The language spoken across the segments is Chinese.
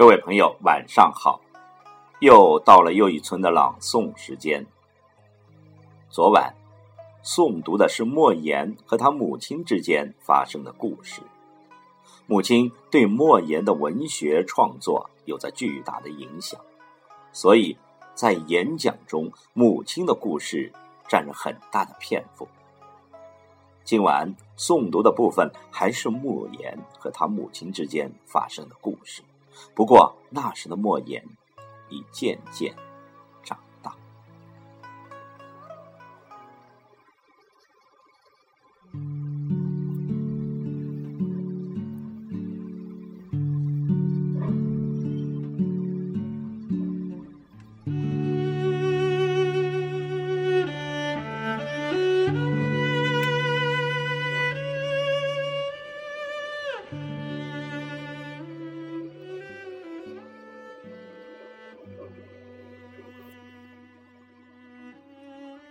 各位朋友，晚上好！又到了又一村的朗诵时间。昨晚诵读的是莫言和他母亲之间发生的故事。母亲对莫言的文学创作有着巨大的影响，所以在演讲中，母亲的故事占了很大的篇幅。今晚诵读的部分还是莫言和他母亲之间发生的故事。不过那时的莫言已渐渐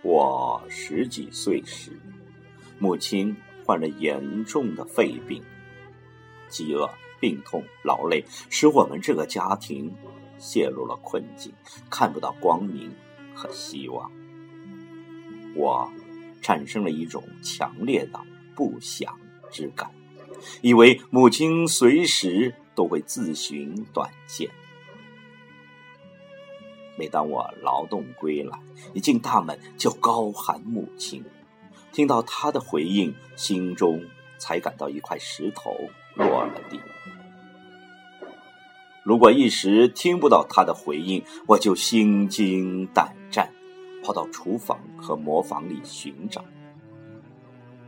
我十几岁时，母亲患了严重的肺病，饥饿、病痛、劳累，使我们这个家庭陷入了困境，看不到光明和希望。我产生了一种强烈的不祥之感，以为母亲随时都会自寻短见。每当我劳动归来，一进大门就高喊母亲，听到她的回应，心中才感到一块石头落了地。如果一时听不到她的回应，我就心惊胆战，跑到厨房和磨坊里寻找。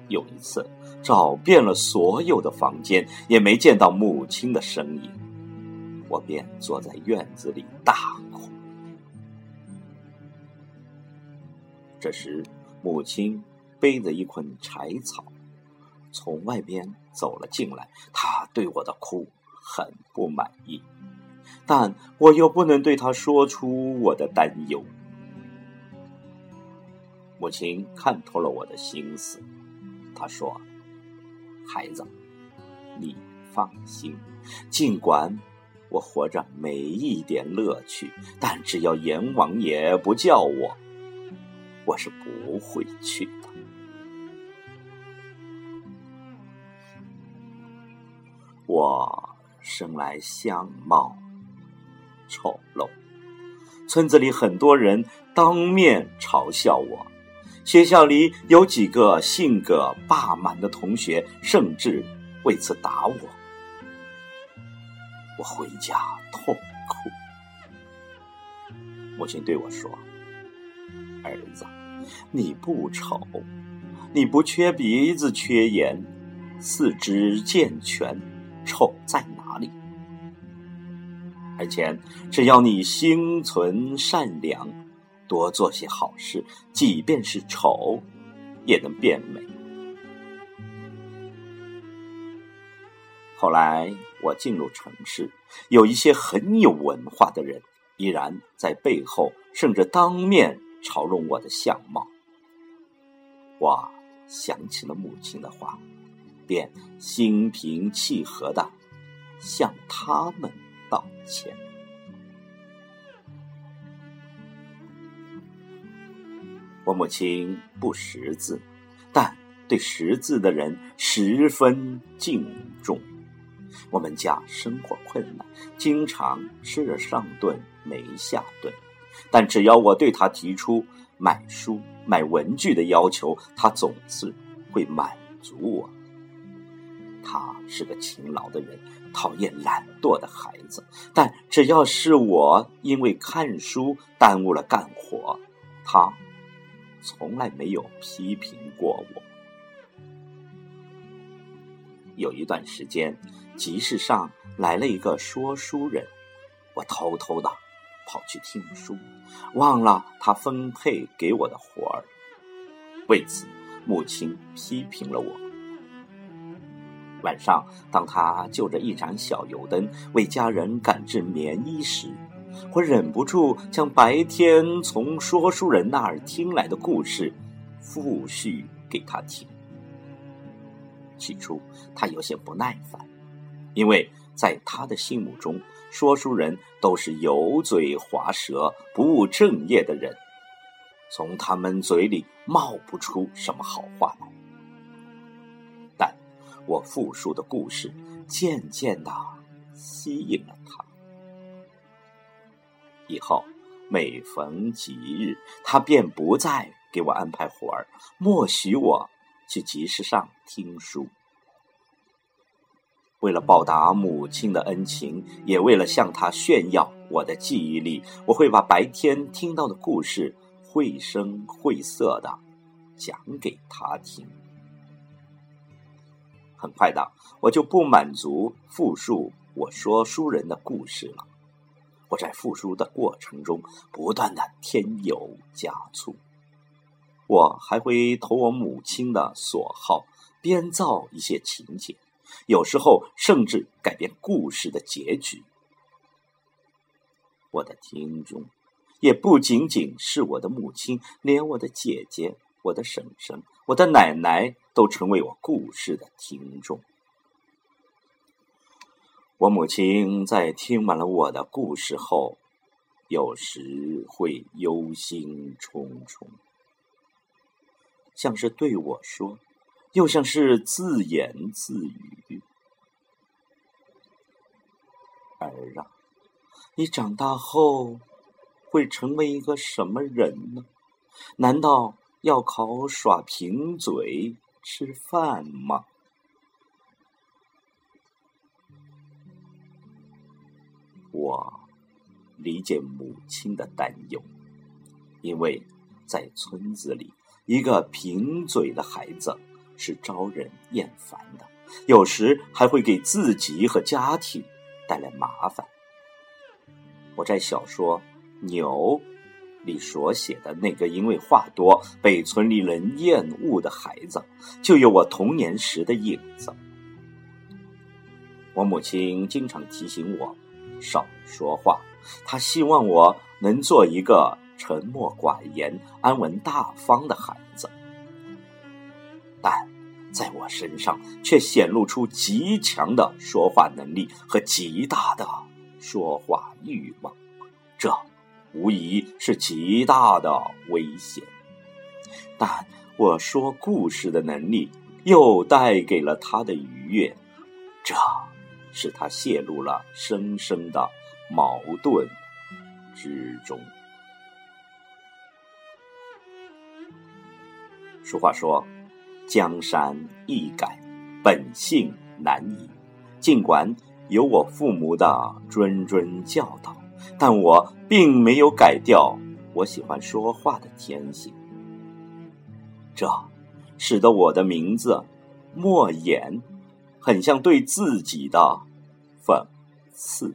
有一次，找遍了所有的房间，也没见到母亲的身影，我便坐在院子里大哭。这时，母亲背着一捆柴草从外边走了进来。她对我的哭很不满意，但我又不能对她说出我的担忧。母亲看透了我的心思，她说：“孩子，你放心，尽管我活着没一点乐趣，但只要阎王爷不叫我。”我是不会去的。我生来相貌丑陋，村子里很多人当面嘲笑我，学校里有几个性格霸蛮的同学，甚至为此打我。我回家痛哭，母亲对我说。儿子，你不丑，你不缺鼻子缺眼，四肢健全，丑在哪里？而且只要你心存善良，多做些好事，即便是丑，也能变美。后来我进入城市，有一些很有文化的人，依然在背后，甚至当面。嘲弄我的相貌，我想起了母亲的话，便心平气和的向他们道歉。我母亲不识字，但对识字的人十分敬重。我们家生活困难，经常吃了上顿没下顿。但只要我对他提出买书、买文具的要求，他总是会满足我。他是个勤劳的人，讨厌懒惰的孩子。但只要是我因为看书耽误了干活，他从来没有批评过我。有一段时间，集市上来了一个说书人，我偷偷的。跑去听书，忘了他分配给我的活儿。为此，母亲批评了我。晚上，当他就着一盏小油灯为家人赶制棉衣时，我忍不住将白天从说书人那儿听来的故事复述给他听。起初，他有些不耐烦，因为。在他的心目中，说书人都是油嘴滑舌、不务正业的人，从他们嘴里冒不出什么好话来。但我复述的故事渐渐的吸引了他，以后每逢吉日，他便不再给我安排活儿，默许我去集市上听书。为了报答母亲的恩情，也为了向她炫耀我的记忆力，我会把白天听到的故事绘声绘色的讲给她听。很快的，我就不满足复述我说书人的故事了。我在复述的过程中不断的添油加醋，我还会投我母亲的所好，编造一些情节。有时候甚至改变故事的结局。我的听众也不仅仅是我的母亲，连我的姐姐、我的婶婶、我的奶奶都成为我故事的听众。我母亲在听完了我的故事后，有时会忧心忡忡，像是对我说。又像是自言自语：“儿啊，你长大后会成为一个什么人呢？难道要靠耍贫嘴吃饭吗？”我理解母亲的担忧，因为在村子里，一个贫嘴的孩子。是招人厌烦的，有时还会给自己和家庭带来麻烦。我在小说《牛》里所写的那个因为话多被村里人厌恶的孩子，就有我童年时的影子。我母亲经常提醒我少说话，她希望我能做一个沉默寡言、安稳大方的孩子，在我身上却显露出极强的说话能力和极大的说话欲望，这无疑是极大的危险。但我说故事的能力又带给了他的愉悦，这使他陷入了深深的矛盾之中。俗话说。江山易改，本性难移。尽管有我父母的谆谆教导，但我并没有改掉我喜欢说话的天性。这使得我的名字莫言，很像对自己的讽刺。